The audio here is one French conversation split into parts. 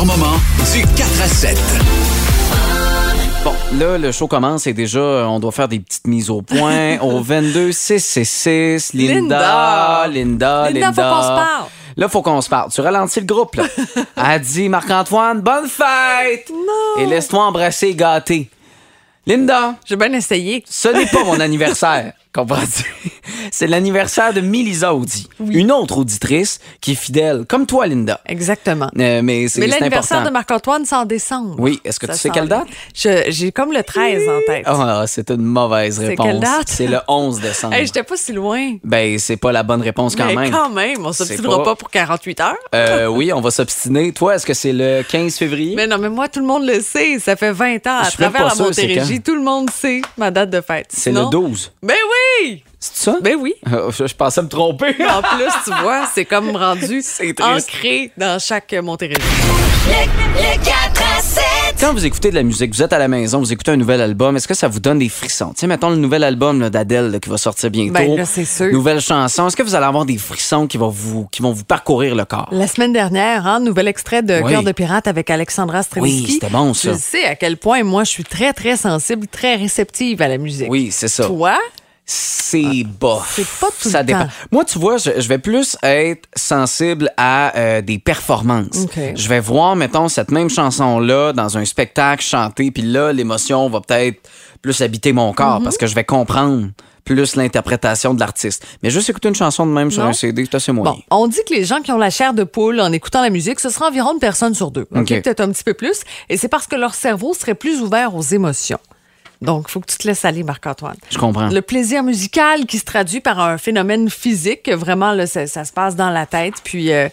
Meilleurs moments du 4 à 7. Bon, là, le show commence et déjà, on doit faire des petites mises au point. Au 22 6 6 6 Linda, Linda, Linda. Linda, faut qu'on se parle. Là, faut qu'on se parle. Tu ralentis le groupe, là. Elle dit, Marc-Antoine, bonne fête! Et laisse-toi embrasser et gâter. Linda, J'ai bien essayé. ce n'est pas mon anniversaire. Comprends-tu? C'est l'anniversaire de Milisa Audi, une autre auditrice qui est fidèle, comme toi, Linda. Exactement. Euh, mais c'est Mais c'est l'anniversaire de Marc-Antoine, c'est en décembre. Oui, est-ce que Ça tu sais quelle date? J'ai comme le 13 en tête. Ah, c'est une mauvaise C'est réponse. quelle date? C'est le 11 décembre. Hey, j'étais pas si loin. Ben, c'est pas la bonne réponse quand Mais même. quand même, on C'est s'obstinera pas- pas... pour 48 heures. Euh, oui, on va s'obstiner. Toi, est-ce que c'est le 15 février? Mais non, mais moi, tout le monde le sait. Ça fait 20 ans. À Je travers la c'est Montérégie, tout le monde sait ma date de fête. C'est le 12. Ben oui! C'est ça? Ben oui. Euh, Je, je pensais me tromper. En plus, tu vois, c'est comme rendu ancré dans chaque Montérégie. Quand vous écoutez de la musique, vous êtes à la maison, vous écoutez un nouvel album, est-ce que ça vous donne des frissons? Tu sais, mettons le nouvel album d'Adèle qui va sortir bientôt. Ben là, c'est sûr. Nouvelle chanson. Est-ce que vous allez avoir des frissons qui vont vous, qui vont vous parcourir le corps? La semaine dernière, hein, nouvel extrait de Oui. Cœur de pirate avec Alexandra Stravinsky. Oui, c'était bon, ça. Je sais à quel point moi je suis très très sensible, très réceptive à la musique. Oui, c'est ça. Toi, C'est bof. Ah, c'est pas tout ça le dépend. temps. Moi, tu vois, je, je vais plus être sensible à euh, des performances. Je vais voir, mettons, cette même chanson-là dans un spectacle chanter, puis là, l'émotion va peut-être plus habiter mon corps Mm-hmm. parce que je vais comprendre plus l'interprétation de l'artiste. Mais juste écouter une chanson de même sur Non. un CD, c'est assez moyen. bon, on dit que les gens qui ont la chair de poule en écoutant la musique, ce sera environ une personne sur deux. OK? OK. Peut-être un petit peu plus. Et c'est parce que leur cerveau serait plus ouvert aux émotions. Donc, il faut que tu te laisses aller, Marc-Antoine. Je comprends. Le plaisir musical qui se traduit par un phénomène physique, vraiment, là, ça, ça se passe dans la tête. Puis, euh,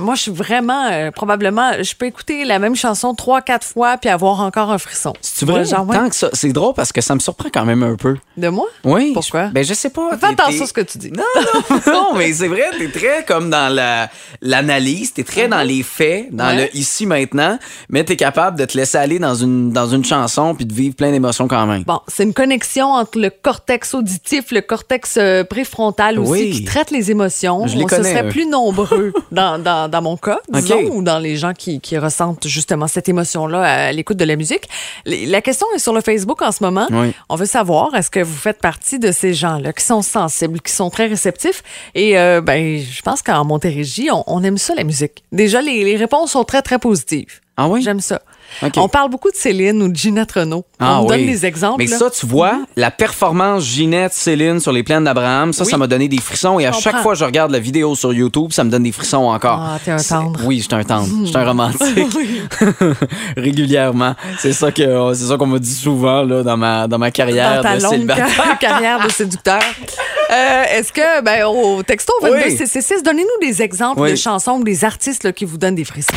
moi, je suis vraiment, euh, probablement, je peux écouter la même chanson trois, quatre fois puis avoir encore un frisson. C'est vrai? Genre, ouais. Tant que ça. C'est drôle parce que ça me surprend quand même un peu. De moi? Oui. Pourquoi? je- ben, je sais pas. Fais attention à ce que tu dis. Non, non, non, mais c'est vrai, t'es très comme dans la l'analyse, t'es très dans les faits, dans Uh-huh. Ouais. le ici maintenant, mais t'es capable de te laisser aller dans une dans une chanson puis de vivre plein d'émotions quand même. Bon, c'est une connexion entre le cortex auditif, le cortex euh, préfrontal aussi, Oui. qui traite les émotions. Je les On connais, se serait eux. plus nombreux dans, dans, dans mon cas, disons, ou dans les gens qui, qui ressentent justement cette émotion-là à l'écoute de la musique. La question est sur le Facebook en ce moment. Oui. On veut savoir, est-ce que vous faites partie de ces gens-là qui sont sensibles, qui sont très réceptifs? Et euh, ben, je pense qu'en Montérégie, on, on aime ça, la musique. Déjà, les, les réponses sont très, très positives. Ah oui? J'aime ça. On parle beaucoup de Céline ou de Ginette Renault. Ah on oui. donne des exemples. Mais là. ça, tu vois, la performance Ginette, Céline sur les plaines d'Abraham, ça, Oui. ça m'a donné des frissons. Et à chaque fois que je regarde la vidéo sur YouTube, ça me donne des frissons encore. Ah, t'es un tendre. Oui, je suis un tendre. Je suis un romantique. Régulièrement. C'est ça euh, qu'on m'a dit souvent là, dans, ma, dans ma carrière dans ta de célibataire. ca- carrière de séducteur. Euh, Est-ce que, ben, au texto 22 Oui. CC6, donnez-nous des exemples Oui. de chansons ou des artistes là, qui vous donnent des frissons.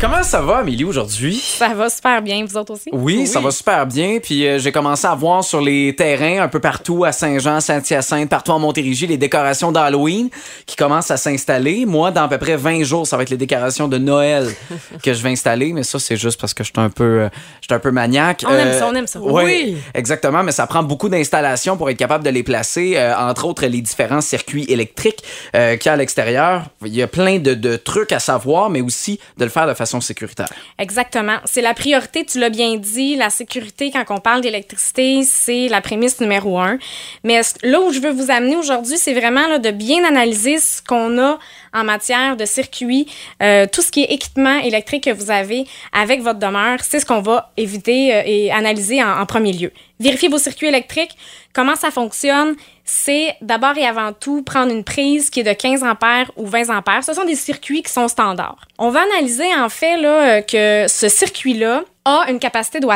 Comment ça va, Amélie, aujourd'hui? Ça va super bien, vous autres aussi? Oui, ça va super bien. Puis euh, j'ai commencé à voir sur les terrains un peu partout à Saint-Jean, Saint-Hyacinthe, partout en Montérégie, les décorations d'Halloween qui commencent à s'installer. Moi, dans à peu près 20 jours, ça va être les décorations de Noël que je vais installer. Mais ça, c'est juste parce que je suis un peu, euh, un peu maniaque. On aime ça, on aime ça. Oui, Oui. exactement. Mais ça prend beaucoup d'installations pour être capable de les placer. euh, entre autres, les différents circuits électriques euh, qu'il y a à l'extérieur. Il y a plein de, de trucs à savoir, mais aussi de le faire de façon sécuritaire. Exactement. C'est la priorité, tu l'as bien dit. La sécurité, quand on parle d'électricité, c'est la prémisse numéro un. Mais là où je veux vous amener aujourd'hui, c'est vraiment là, de bien analyser ce qu'on a en matière de circuit, euh, tout ce qui est équipement électrique que vous avez avec votre demeure. C'est ce qu'on va éviter euh, et analyser en premier lieu. Vérifiez vos circuits électriques. Comment ça fonctionne? C'est d'abord et avant tout prendre une prise qui est de 15 ampères ou 20 ampères. Ce sont des circuits qui sont standards. On va analyser en fait là, euh, que ce circuit-là a une capacité de.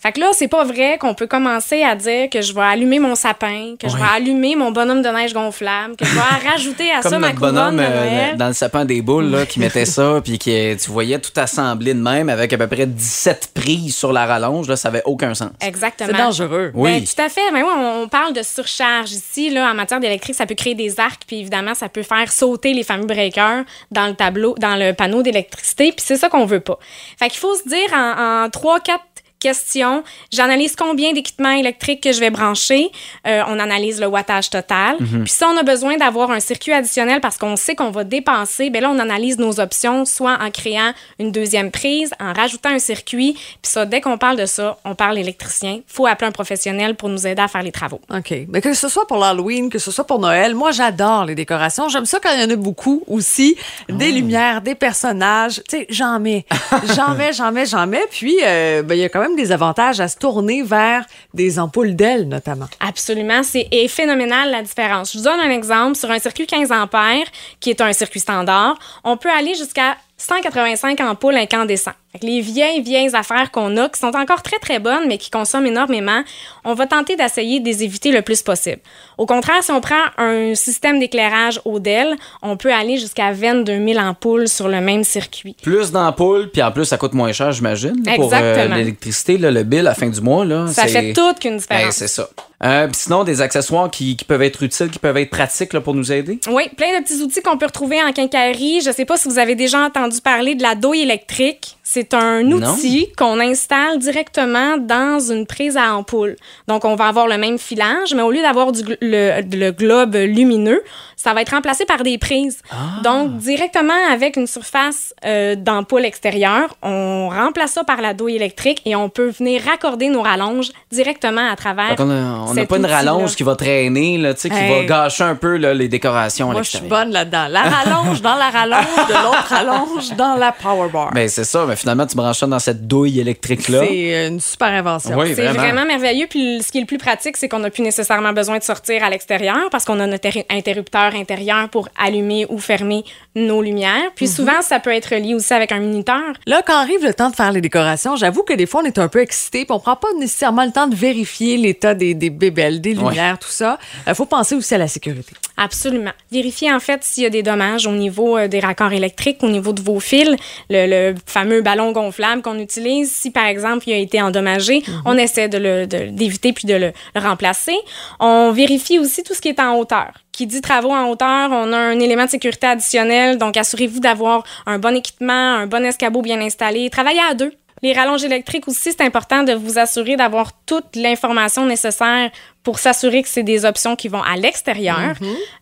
Fait que là, c'est pas vrai qu'on peut commencer à dire que je vais allumer mon sapin, que je vais allumer mon bonhomme de neige gonflable, que je vais rajouter à Comme ça ma couronne bonhomme de euh, Noël. dans le sapin des boules là, qui mettait ça, puis qui euh, tu voyais tout assemblé de même avec à peu près 17 prises sur la rallonge. Là, ça avait aucun sens. Exactement. C'est dangereux. Oui. Ben, tout à fait. Mais oui, on on parle de surcharge ici. Là, en matière d'électrique, ça peut créer des arcs, puis évidemment, ça peut faire sauter les fameux breakers dans le tableau, dans le panneau d'électricité, puis c'est ça qu'on veut pas. Fait qu'il faut se dire en, en 3, 4 questions. J'analyse combien d'équipements électriques que je vais brancher. Euh, on analyse le wattage total. Mhm. Puis si on a besoin d'avoir un circuit additionnel parce qu'on sait qu'on va dépenser, ben là, on analyse nos options, soit en créant une deuxième prise, en rajoutant un circuit. Puis ça, dès qu'on parle de ça, on parle électricien. faut appeler un professionnel pour nous aider à faire les travaux. OK. Mais que ce soit pour l'Halloween, que ce soit pour Noël, moi, j'adore les décorations. J'aime ça quand il y en a beaucoup aussi. Des lumières, des personnages. Tu sais, j'en mets. J'en mets, j'en mets, j'en mets. Puis, euh, ben, il y a quand même des avantages à se tourner vers des ampoules d'ailes, notamment. Absolument, c'est est phénoménal la différence. Je vous donne un exemple. Sur un circuit 15 ampères, qui est un circuit standard, on peut aller jusqu'à 185 ampoules que les vieilles, vieilles affaires qu'on a, qui sont encore très, très bonnes, mais qui consomment énormément, on va tenter d'essayer de les éviter le plus possible. Au contraire, si on prend un système d'éclairage Odell, on peut aller jusqu'à 22 000 ampoules sur le même circuit. Plus d'ampoules, puis en plus, ça coûte moins cher, j'imagine, pour euh, Exactement. l'électricité, le bill à la fin du mois. Là, Ça fait toute qu'une Ben, différence. c'est ça. Euh, sinon, des accessoires qui, qui peuvent être utiles, qui peuvent être pratiques là, pour nous aider? Oui, plein de petits outils qu'on peut retrouver en quincaillerie. Je sais pas si vous avez déjà entendu parler de la douille électrique. C'est un outil qu'on installe directement dans une prise à ampoule. Donc, on va avoir le même filage, mais au lieu d'avoir le globe lumineux, ça va être remplacé par des prises. Donc, directement avec une surface euh, d'ampoule extérieure, on remplace ça par la douille électrique et on peut venir raccorder nos rallonges directement à travers. A- on n'a pas une rallonge qui va traîner, là, tu sais, qui Hey. va gâcher un peu là, les décorations à Moi, je suis bonne là-dedans. La rallonge dans la rallonge, de l'autre rallonge dans la power bar. Ben, c'est ça, mais finalement, tu branches ça dans cette douille électrique-là. C'est une super invention. Oui, C'est vraiment. merveilleux. Puis ce qui est le plus pratique, c'est qu'on n'a plus nécessairement besoin de sortir à l'extérieur parce qu'on a notre inter- interrupteur intérieur pour allumer ou fermer nos lumières. Puis souvent, ça peut être lié aussi avec un minuteur. Là, quand arrive le temps de faire les décorations, j'avoue que des fois, on est un peu excité, puis on prend pas nécessairement le temps de vérifier l'état des, des bébelles, des lumières, tout ça. Il faut penser aussi à la sécurité. Absolument. Vérifiez en fait s'il y a des dommages au niveau euh, des raccords électriques, au niveau de vos fils, le, le fameux ballon gonflable qu'on utilise. Si par exemple il a été endommagé, on essaie de d'éviter puis de le, le remplacer. On vérifie aussi tout ce qui est en hauteur. Qui dit travaux en hauteur, on a un élément de sécurité additionnel. Donc assurez-vous d'avoir un bon équipement, un bon escabeau bien installé. Travaillez à deux. Les rallonges électriques aussi, c'est important de vous assurer d'avoir toute l'information nécessaire pour s'assurer que c'est des options qui vont à l'extérieur.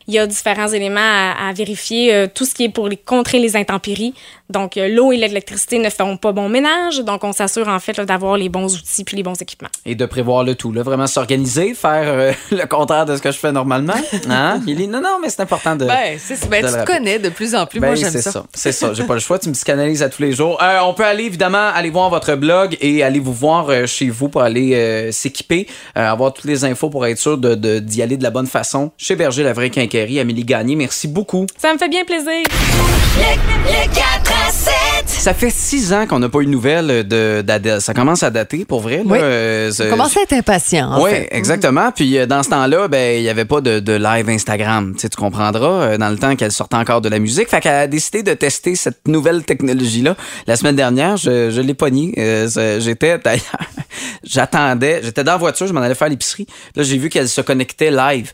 Il y a différents éléments à, à vérifier, euh, tout ce qui est pour les, contrer les intempéries. Donc, euh, l'eau et l'électricité ne feront pas bon ménage. Donc, on s'assure en fait là, d'avoir les bons outils puis les bons équipements. Et de prévoir le tout, là, vraiment s'organiser, faire euh, le contraire de ce que je fais normalement. Hein, Milly? Non, non, mais c'est important de. Ben, c'est, ben, de tu le te connais de plus en plus. Ben, Moi, j'aime c'est ça. ça. C'est ça. J'ai pas le choix. Tu me psychanalyses à tous les jours. Euh, on peut aller, évidemment, aller voir votre blog et aller vous voir euh, chez vous pour aller euh, s'équiper, euh, avoir toutes les infos pour être sûr de, de- d'y aller de la bonne façon. Chez Berger, la vraie quincaillerie, Amélie Gagné, merci beaucoup. Ça me fait bien plaisir. Le 4 à 7. Ça fait six ans qu'on n'a pas eu de nouvelles de, d'Adèle. Ça commence à dater, pour vrai. Là. Oui. Euh, c'est- On commence à être impatient, en oui, fait. exactement. Puis euh, dans ce temps-là, ben il y avait pas de, de live Instagram. Tu sais, tu comprendras euh, dans le temps qu'elle sortait encore de la musique. Fait qu'elle a décidé de tester cette nouvelle technologie-là. La semaine dernière, je, je l'ai pognée. Euh, c'est- j'étais d'ailleurs, j'attendais, j'étais dans la voiture, je m'en allais faire l'épicerie. Là, j'ai vu qu'elle se connectait live.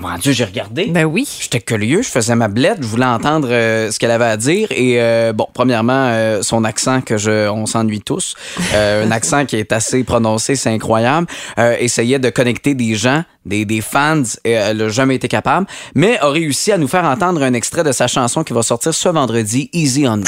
Mon Dieu, j'ai regardé. Ben oui. J'étais curieux, je faisais ma blette, je voulais entendre euh, ce qu'elle avait à dire. Et euh, bon, premièrement, euh, son accent que je, on s'ennuie tous, Euh, un accent qui est assez prononcé, c'est incroyable. Euh, essayait de connecter des gens, des, des fans, et elle n'a jamais été capable, mais a réussi à nous faire entendre un extrait de sa chanson qui va sortir ce vendredi, Easy on Me.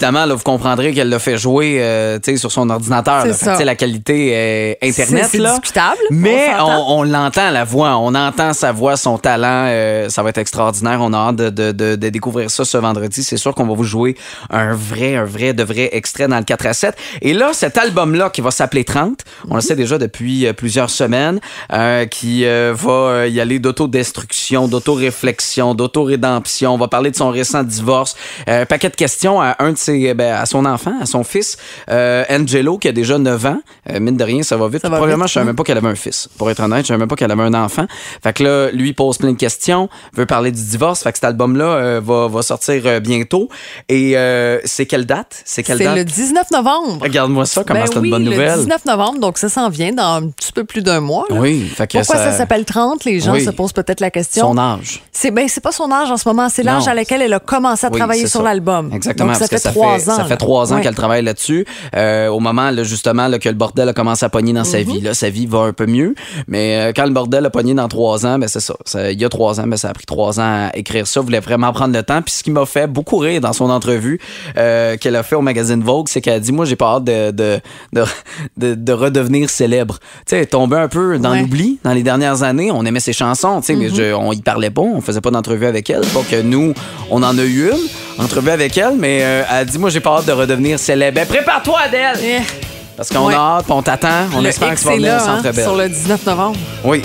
Évidemment, là, vous comprendrez qu'elle l'a fait jouer euh, tu sais, sur son ordinateur. Là. Fait que, ça. tu sais, la qualité euh, Internet. C'est- discutable, Mais on l'entend, la voix. On entend sa voix, son talent. euh, ça va être extraordinaire. On a hâte de, de- de- de découvrir ça ce vendredi. C'est sûr qu'on va vous jouer un vrai, un vrai, de vrai extrait dans le 4 à 7. Et là, cet album-là qui va s'appeler 30, on le sait déjà depuis euh, plusieurs semaines, euh, qui euh, va y aller d'autodestruction, d'autoréflexion, d'autorédemption. On va parler de son récent divorce. Euh, paquet de questions à un de ses, ben, à son enfant, à son fils, euh, Angelo, qui a déjà 9 ans. Euh, mine de rien, ça va vite. Ça va Probablement, vite, je savais hein? même pas qu'elle avait un fils. Pour être honnête, je savais même pas qu'elle avait un enfant. Fait que là, lui pose plein de questions, veut parler du divorce. Fait que cet album-là euh, va, va sortir bientôt. Et c'est quelle date? C'est quelle C'est date? le 19 novembre. Regarde-moi ça, comment Ben c'est une bonne le nouvelle. 19 novembre, donc ça s'en vient dans un petit peu plus d'un mois. là. Oui, fait que Pourquoi ça, s'appelle 30? Les gens Oui. se posent peut-être la question. Son âge. C'est ben, c'est pas son âge en ce moment, c'est l'âge à laquelle elle a commencé à Oui, travailler sur l'album. Exactement. Donc, ça fait trois fait, ans. Ça fait trois ans Ouais. qu'elle travaille là-dessus. Euh, au moment, là, justement, là, que le bordel a commencé à pogner dans sa vie. Là, sa vie va un peu mieux. Mais euh, quand le bordel a pogné dans trois ans, ben, c'est ça. Ça- Il y a trois ans, ben, ça a pris trois ans à écrire ça. Elle voulait vraiment prendre le temps. Puis ce qui m'a fait beaucoup rire dans son entrevue euh, qu'elle a fait au magazine Vogue, c'est qu'elle a dit Moi, j'ai pas hâte de, de, de, de- de redevenir célèbre. Tu sais, tombée un peu dans Ouais. L'oubli dans les dernières années. On aimait ses chansons, tu sais, mais je- on y parlait pas. On faisait pas d'entrevue avec elle. Pas que nous, on en a eu une entrevue avec elle, mais euh, elle dit Moi, j'ai pas hâte de redevenir célèbre. Ben, prépare-toi, Adèle Eh, Parce qu'on Ouais. a hâte, puis on t'attend. On le espère que tu vas venir au Centre hein, Bell. sur le 19 novembre. Oui.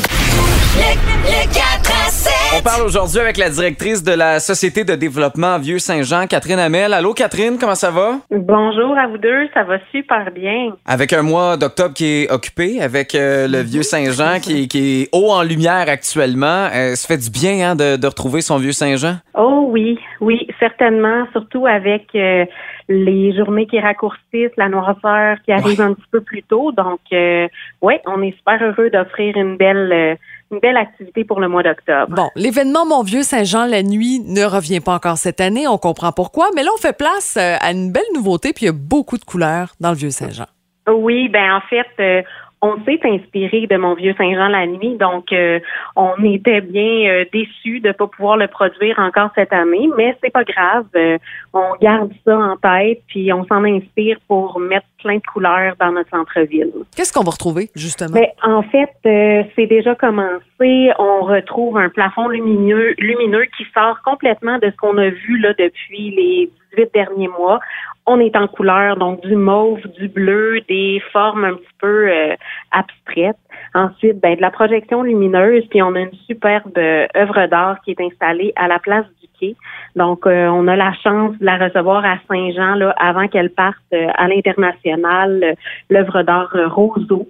Le, le 4 à 7. On parle aujourd'hui avec la directrice de la Société de développement Vieux-Saint-Jean, Catherine Hamel. Allô, Catherine, comment ça va? Bonjour à vous deux, ça va super bien. Avec un mois d'octobre qui est occupé, avec euh, le Vieux-Saint-Jean qui, est- qui est haut en lumière actuellement, euh, ça fait du bien hein, de, de retrouver son Vieux-Saint-Jean? Oh oui, oui, certainement, surtout avec euh, les journées qui raccourcissent, la noirceur qui arrive un petit peu plus tôt. Donc, euh, ouais, on est super heureux d'offrir une belle, euh, une belle activité pour le mois d'octobre. Bon, l'événement Mon Vieux Saint-Jean la nuit ne revient pas encore cette année, on comprend pourquoi, mais là on fait place euh, à une belle nouveauté puis il y a beaucoup de couleurs dans le Vieux Saint-Jean. Oui, ben en fait, euh, on s'est inspiré de mon vieux Saint-Jean la nuit, donc euh, on était bien euh, déçus de pas pouvoir le produire encore cette année, mais c'est pas grave, euh, on garde ça en tête puis on s'en inspire pour mettre plein de couleurs dans notre centre-ville. Qu'est-ce qu'on va retrouver justement? Mais en fait, euh, c'est déjà commencé. On retrouve un plafond lumineux, lumineux qui sort complètement de ce qu'on a vu là depuis les 18 derniers mois. On est en couleur, donc du mauve, du bleu, des formes un petit peu euh, abstraites. Ensuite, ben, de la projection lumineuse, puis on a une superbe œuvre d'art qui est installée à la place du quai. Donc, euh, on a la chance de la recevoir à Saint-Jean là, avant qu'elle parte euh, à l'international, l'œuvre d'art Roseau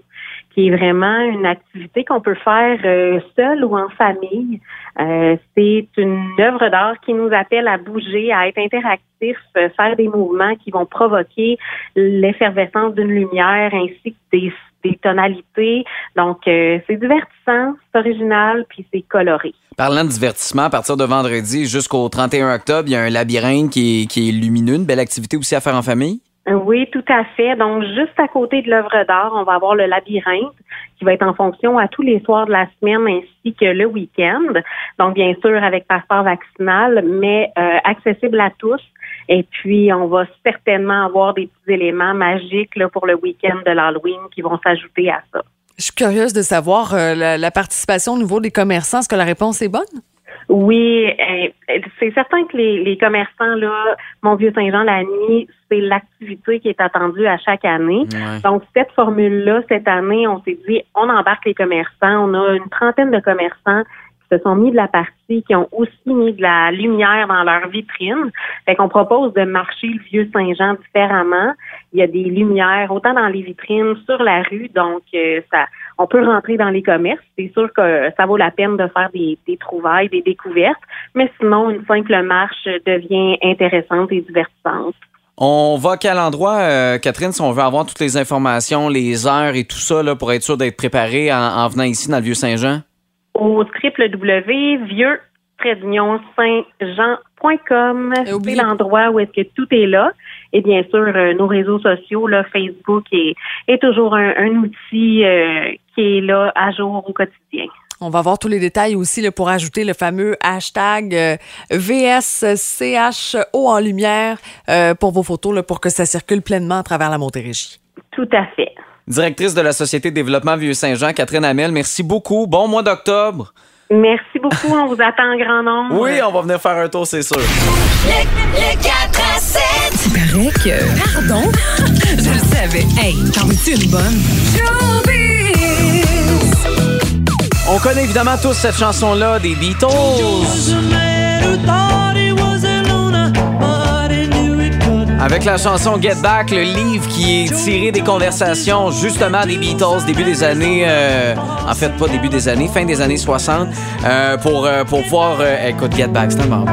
qui est vraiment une activité qu'on peut faire euh, seul ou en famille. Euh, c'est une œuvre d'art qui nous appelle à bouger, à être interactif, euh, faire des mouvements qui vont provoquer l'effervescence d'une lumière ainsi que des, des tonalités. Donc, euh, c'est divertissant, c'est original, puis c'est coloré. Parlant de divertissement, à partir de vendredi jusqu'au 31 octobre, il y a un labyrinthe qui est, qui est lumineux, une belle activité aussi à faire en famille? Oui, tout à fait. Donc, juste à côté de l'œuvre d'art, on va avoir le labyrinthe qui va être en fonction à tous les soirs de la semaine ainsi que le week-end. Donc, bien sûr, avec passeport vaccinal, mais euh, accessible à tous. Et puis, on va certainement avoir des petits éléments magiques là, pour le week-end de l'Halloween qui vont s'ajouter à ça. Je suis curieuse de savoir euh, la, la participation au niveau des commerçants. Est-ce que la réponse est bonne? Oui, euh, c'est certain que les, les commerçants, là, Mon Vieux Saint-Jean la nuit, c'est l'activité qui est attendue à chaque année. Ouais. Donc, cette formule-là, cette année, on s'est dit, on embarque les commerçants. On a une trentaine de commerçants qui se sont mis de la partie, qui ont aussi mis de la lumière dans leur vitrine. Fait qu'on propose de marcher le vieux Saint-Jean différemment. Il y a des lumières autant dans les vitrines, sur la rue. Donc, euh, ça, on peut rentrer dans les commerces. C'est sûr que ça vaut la peine de faire des, des trouvailles, des découvertes. Mais sinon, une simple marche devient intéressante et divertissante. On va à quel endroit, euh, Catherine, si on veut avoir toutes les informations, les heures et tout ça, là, pour être sûr d'être préparé en, en venant ici dans le Vieux-Saint-Jean? au www.vieux saint-jean.com. C'est l'endroit où est-ce que tout est là. Et bien sûr, euh, nos réseaux sociaux, là, Facebook est, est toujours un, un outil euh, qui est là à jour au quotidien. On va voir tous les détails aussi là, pour ajouter le fameux hashtag euh, VSCHO en lumière euh, pour vos photos, là, pour que ça circule pleinement à travers la Montérégie. Tout à fait. Directrice de la Société de développement Vieux-Saint-Jean, Catherine Hamel, merci beaucoup. Bon mois d'octobre. Merci beaucoup. On vous attend en grand nombre. Oui, on va venir faire un tour, c'est sûr. Le, le 4 à 7. paraît que. Pardon? Je le savais. Hey, t'en veux-tu une bonne? On connaît évidemment tous cette chanson-là des Beatles. Avec la chanson Get Back, le livre qui est tiré des conversations justement des Beatles, début des années, euh, en fait pas début des années, fin des années 60, euh, pour, euh, pour pouvoir, euh, écoute, Get Back, c'est bon.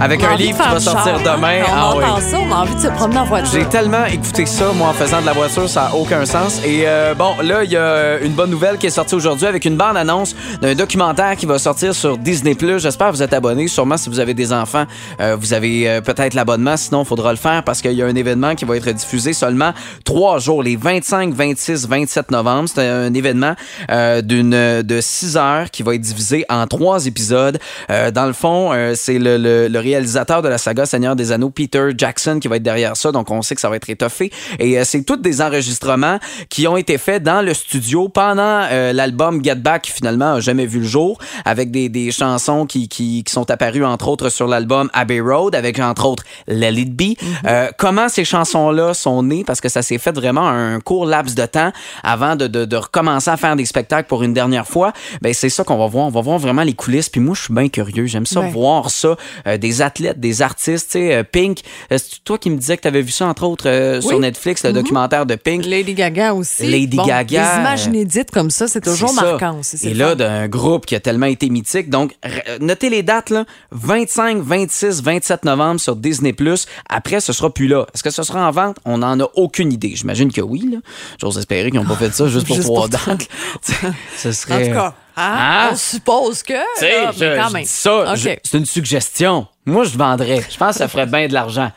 Avec un livre qui va sortir char, demain. hein? On Ah oui. ça, on a envie de se promener en voiture. J'ai tellement écouté ça, moi, en faisant de la voiture, ça n'a aucun sens. Et euh, bon, là, il y a une bonne nouvelle qui est sortie aujourd'hui avec une bande-annonce d'un documentaire qui va sortir sur Disney+. J'espère que vous êtes abonnés. Sûrement, si vous avez des enfants, euh, vous avez euh, peut-être l'abonnement. Sinon, il faudra le faire parce qu'il y a un événement qui va être diffusé seulement trois jours, les 25, 26, 27 novembre. C'est un événement euh, d'une de 6 heures qui va être divisé en trois épisodes. Euh, dans le fond, euh, c'est le, le- le réalisateur de la saga Seigneur des Anneaux, Peter Jackson, qui va être derrière ça. Donc, on sait que ça va être étoffé. Et euh, c'est tous des enregistrements qui ont été faits dans le studio pendant euh, l'album Get Back, qui finalement a jamais vu le jour, avec des, des chansons qui, qui, qui sont apparues, entre autres, sur l'album Abbey Road, avec, entre autres, Let It Be. Euh, comment ces chansons-là sont nées? Parce que ça s'est fait vraiment un court laps de temps avant de, de, de recommencer à faire des spectacles pour une dernière fois. Ben, c'est ça qu'on va voir. On va voir vraiment les coulisses. Puis moi, je suis bien curieux. J'aime ça Ben. voir ça. Euh, des athlètes, des artistes. Tu sais, euh, Pink, euh, c'est toi qui me disais que tu avais vu ça, entre autres, euh, sur. Netflix, le documentaire de Pink. Lady Gaga aussi. Lady Bon, Gaga, Des images inédites comme ça, c'est toujours marquant aussi. Et là, d'un groupe qui a tellement été mythique. Donc, notez les dates, là. 25, 26, 27 novembre sur Disney+. Après, ce sera plus là. Est-ce que ce sera en vente? On n'en a aucune idée. J'imagine que oui, là. J'ose espérer qu'ils n'ont pas fait ça juste pour trois dates. Ce En serait... tout cas, hein, Hein? on suppose que. Tu sais, là, je, mais quand je même. dis ça, c'est une suggestion. Moi, je vendrais. Je pense que ça ferait bien de l'argent.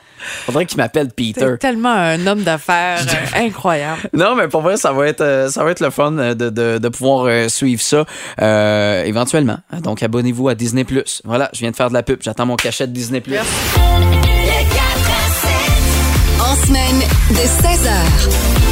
Faudrait qu'il m'appelle Peter. T'es tellement un homme d'affaires euh, incroyable. Non, mais pour vrai, ça va être, euh, ça va être le fun euh, de, de, de pouvoir suivre ça euh, éventuellement. Donc, abonnez-vous à Disney+. Voilà, je viens de faire de la pub. J'attends mon cachet de Disney+. Le 4 à 7. En semaine de 16h.